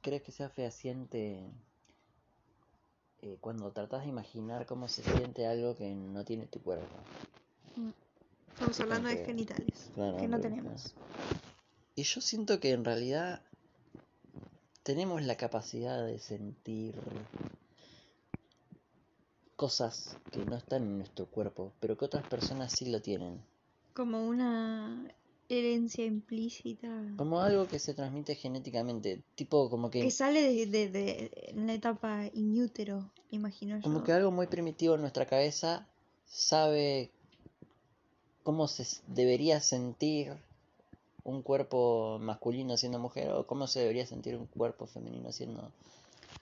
crees que sea fehaciente eh, cuando tratas de imaginar cómo se siente algo que no tiene tu cuerpo? Mm. Estamos hablando de genitales, claro, que no tenemos. Y yo siento que en realidad tenemos la capacidad de sentir cosas que no están en nuestro cuerpo, pero que otras personas sí lo tienen. Como una herencia implícita. Como algo que se transmite genéticamente, tipo como que, que sale de, de, de en la etapa in utero, imagino yo. como que algo muy primitivo en nuestra cabeza sabe cómo se debería sentir un cuerpo masculino siendo mujer o cómo se debería sentir un cuerpo femenino siendo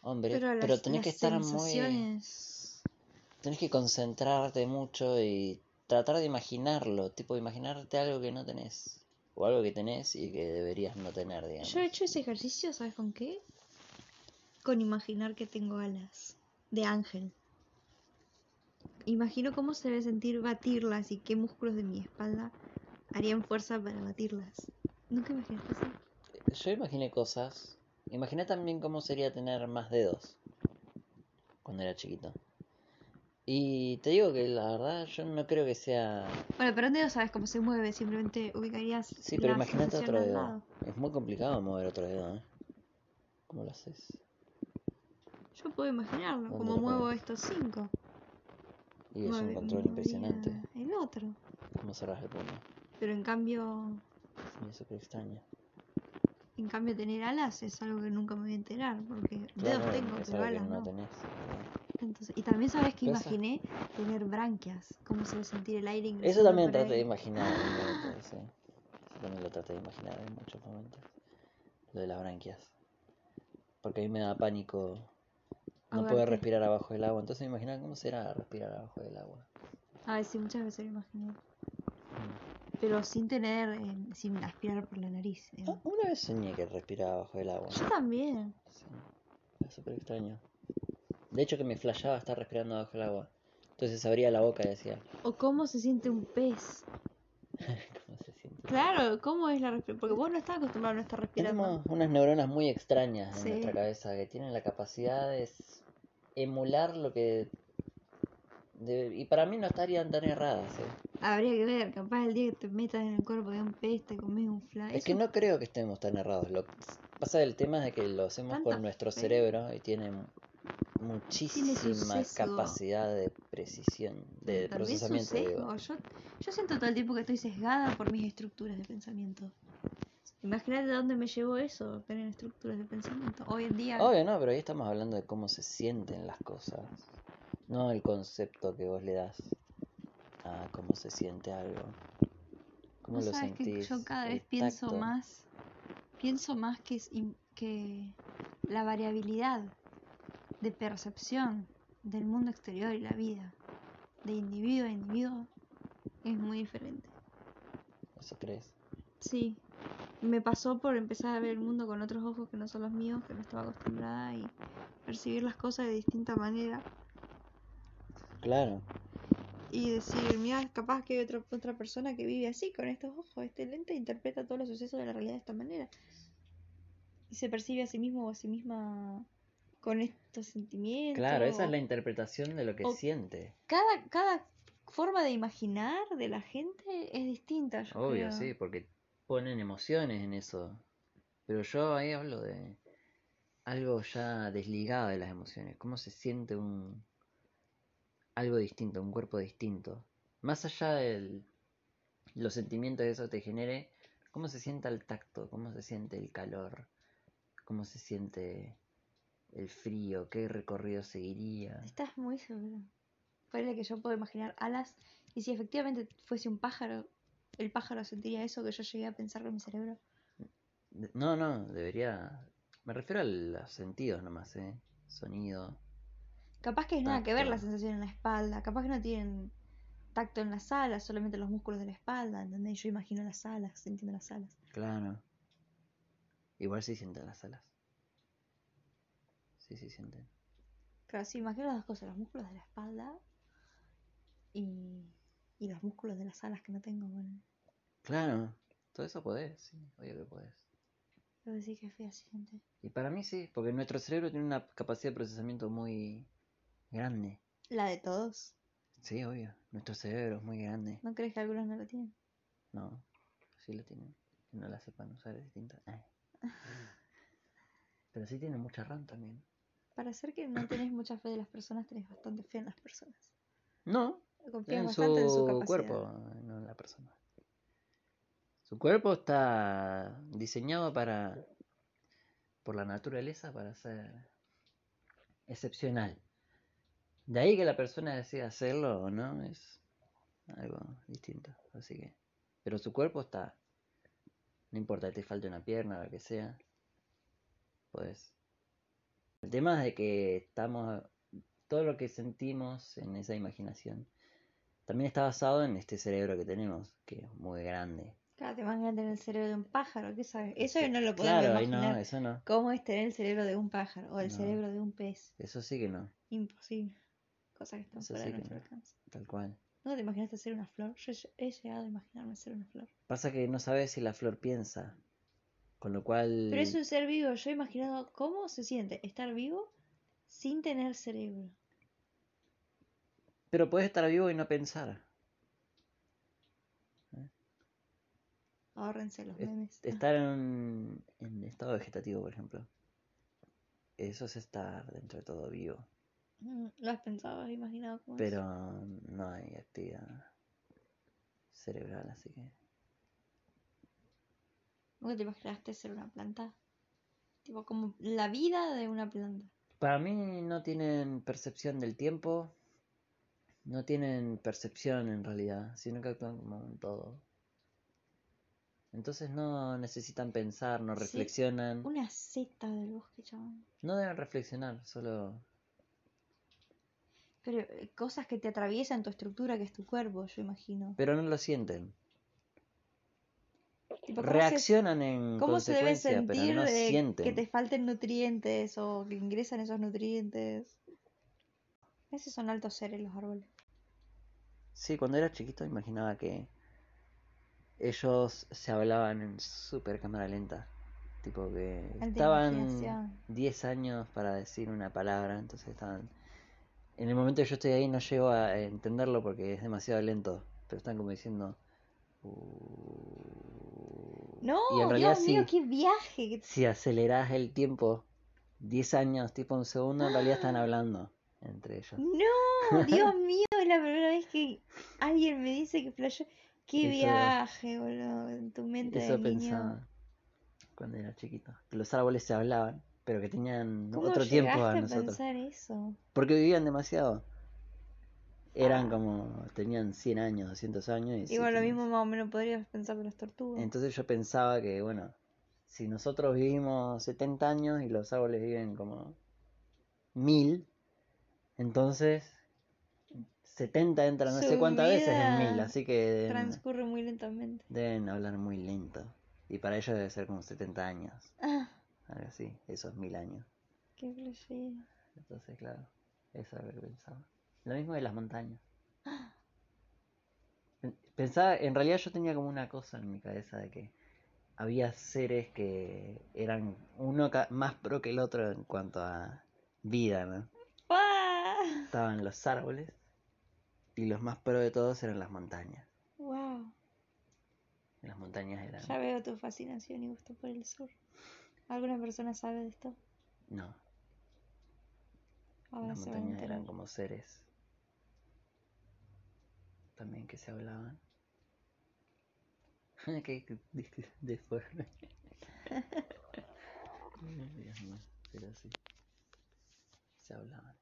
hombre, Pero, pero, las, tenés que estar muy tenés que concentrarte mucho y tratar de imaginarlo, tipo imaginarte algo que no tenés o algo que tenés y que deberías no tener, digamos. Yo he hecho ese ejercicio, ¿sabes con qué? Con imaginar que tengo alas de ángel. Imagino cómo se debe sentir batirlas y qué músculos de mi espalda harían fuerza para batirlas. ¿Nunca imaginaste eso? Yo imaginé cosas. Imaginé también cómo sería tener más dedos cuando era chiquito. Y te digo que la verdad yo no creo que sea... Bueno, pero un dedo sabes cómo se mueve, simplemente ubicarías. Sí, pero imagínate otro dedo. lado. Es muy complicado mover otro dedo, ¿eh? ¿Cómo lo haces? Yo puedo imaginarlo, ¿Dónde como muevo estos cinco. Y es un control impresionante. El otro. ¿Cómo cerrás el puño? Pero en cambio, Sí, es súper extraño. en cambio tener alas es algo que nunca me voy a enterar, porque Claro, dedos tengo, pero que alas no no. tenés. Entonces, y también sabes que imaginé tener branquias, cómo se ve sentir el aire Eso también traté de imaginar momento, sí. Eso también lo traté de imaginar en muchos momentos. Lo de las branquias. Porque a mí me da pánico no poder respirar abajo del agua. Entonces me imaginaba cómo será respirar abajo del agua. A ver, sí, muchas veces lo imaginé. Mm. Pero sin tener, eh, sin aspirar por la nariz. Ah, digamos. Una vez soñé que respiraba abajo del agua. Yo también. Sí, es súper extraño. De hecho que me flashaba estar respirando abajo del agua. Entonces abría la boca y decía, O cómo se siente un pez. ¿cómo se siente? Claro, ¿cómo es la respiración? Porque vos no estás acostumbrado a no estar respirando. Tenemos unas neuronas muy extrañas en nuestra cabeza que tienen la capacidad de emular lo que... de- Y para mí no estarían tan erradas. ¿eh? Habría que ver, capaz el día que te metas en el cuerpo de un pez, te comes un fly. Es que no creo que estemos tan errados. Lo que pasa el tema es de que lo hacemos con nuestro fe. cerebro y tiene muchísima capacidad de precisión, de Tal vez un procesamiento. digo. Yo, yo siento todo el tiempo que estoy sesgada por mis estructuras de pensamiento. Imagínate de dónde me llevó eso, tener estructuras de pensamiento. Hoy en día, Obvio, no, pero ahí estamos hablando de cómo se sienten las cosas. No el concepto que vos le das a cómo se siente algo. ¿Cómo vos lo sabes que sentís? yo cada vez pienso más, pienso más que, es que la variabilidad de percepción del mundo exterior y la vida, de individuo a individuo, es muy diferente. ¿Eso crees? Sí, me pasó por empezar a ver el mundo con otros ojos que no son los míos, que no estaba acostumbrada y percibir las cosas de distinta manera Claro. y decir, mira, capaz que hay otra, otra persona que vive así, con estos ojos, este lente, interpreta todos los sucesos de la realidad de esta manera y se percibe a sí mismo o a sí misma con estos sentimientos. Claro, esa es la interpretación de lo que o- siente. Cada, cada forma de imaginar de la gente es distinta, yo Obvio, creo. sí, porque ponen emociones en eso. Pero yo ahí hablo de algo ya desligado de las emociones. ¿Cómo se siente un algo distinto, un cuerpo distinto? Más allá de los sentimientos que eso te genere, ¿cómo se siente el tacto? ¿Cómo se siente el calor? ¿Cómo se siente el frío? ¿Qué recorrido seguiría? Estás muy seguro. Ponele que yo puedo imaginar alas y si efectivamente fuese un pájaro, el pájaro sentiría eso que yo llegué a pensar con mi cerebro. No, no, debería... Me refiero a los sentidos nomás, ¿eh? Sonido. Capaz que es nada que ver la sensación en la espalda, capaz que no tienen tacto en las alas, solamente los músculos de la espalda, ¿entendés? Yo imagino las alas, sintiendo las alas. Claro. Igual sí sienten las alas. Sí, sí sienten. Claro, sí, imagino las dos cosas, los músculos de la espalda y, y los músculos de las alas que no tengo. Bueno. Claro. Todo eso podés, sí. Obvio que podés. Pero decir que es fehaciente. Y para mí sí, porque nuestro cerebro tiene una capacidad de procesamiento muy grande. La de todos. Sí, obvio. Nuestro cerebro es muy grande. ¿No crees que algunos no lo tienen? No, sí lo tienen. Que no la sepan usar es distinto. Eh. Pero sí tiene mucha RAM también. Para ser que no tenés mucha fe de las personas, tenés bastante fe en las personas. No, Confías en bastante en su capacidad. cuerpo, no en la persona. Su cuerpo está diseñado para, por la naturaleza, para ser excepcional. De ahí que la persona decida hacerlo o no es algo distinto. Así que, pero su cuerpo está, no importa que te falte una pierna o lo que sea, pues. El tema es de que estamos, todo lo que sentimos en esa imaginación también está basado en este cerebro que tenemos, que es muy grande. Claro, te imaginas tener el cerebro de un pájaro, ¿qué sabes? Eso no lo podemos Claro, imaginar. no, eso no. ¿Cómo es tener el cerebro de un pájaro o el No. cerebro de un pez? Eso sí que no, Imposible. Cosas que están Eso fuera sí de nuestro no. alcance. tal cual. ¿No te imaginaste ser una flor? Yo he llegado a imaginarme ser una flor. Pasa que no sabes si la flor piensa, con lo cual... Pero es un ser vivo. Yo he imaginado cómo se siente estar vivo sin tener cerebro. Pero puedes estar vivo y no pensar. Ahórrense los Es- memes. Estar en, estado vegetativo, por ejemplo. Eso es estar dentro de todo vivo. Mm, ¿Lo has pensado? ¿Has imaginado cómo es? Pero no hay actividad cerebral, así que... ¿Nunca te imaginaste ser una planta? Tipo, como la vida de una planta. Para mí no tienen percepción del tiempo, no tienen percepción en realidad, sino que actúan como un todo. Entonces no necesitan pensar, no Sí. reflexionan, Una seta del bosque, chabón. no deben reflexionar, solo... Pero eh, cosas que te atraviesan tu estructura, que es tu cuerpo, yo imagino. Pero no lo sienten. Tipo, ¿cómo se- Reaccionan en ¿Cómo se debe sentir pero no de sienten. que te falten nutrientes o que ingresan esos nutrientes? Esos son altos seres los árboles. Sí, cuando era chiquito imaginaba que ellos se hablaban en super cámara lenta. Tipo que estaban imaginación. 10 años para decir una palabra, entonces estaban... En el momento que yo estoy ahí no llego a entenderlo porque es demasiado lento, pero están como diciendo... "Uh". No, y en realidad Dios mío, sí, qué viaje. si acelerás el tiempo 10 años, tipo un segundo, en realidad están hablando entre ellos. No, Dios mío, es la primera vez que alguien me dice que flasheó. Qué Eso- viaje, boludo, en tu mente de Eso niño. pensaba cuando era chiquito. Que los árboles se hablaban, pero que tenían ¿Cómo otro tiempo a llegaste a nosotros. pensar eso? Porque vivían demasiado. Eran como, tenían 100 años, 200 años. Y sí Igual lo tenían- mismo más o menos podrías pensar de las tortugas. Entonces yo pensaba que, bueno, si nosotros vivimos 70 años y los árboles viven como 1000, entonces 70 entra no sé Su cuántas veces en vida 1000, así que deben, Transcurre muy lentamente. deben hablar muy lento. Y para ellos debe ser como 70 años, Ah, algo así, esos 1000 años. qué flashero. Entonces, claro, eso es lo que pensaba. Lo mismo de las montañas. Pen- Pensaba, en realidad yo tenía como una cosa en mi cabeza de que había seres que eran uno más pro que el otro en cuanto a vida, ¿no? ¡Ah! Estaban los árboles y los más pro de todos eran las montañas. ¡Wow! Las montañas eran... Ya veo tu fascinación y gusto por el sur. ¿Alguna persona sabe de esto? No, Ahora las montañas eran como seres también que se hablaban. que que- de- deforme. Pero sí. Se hablaban.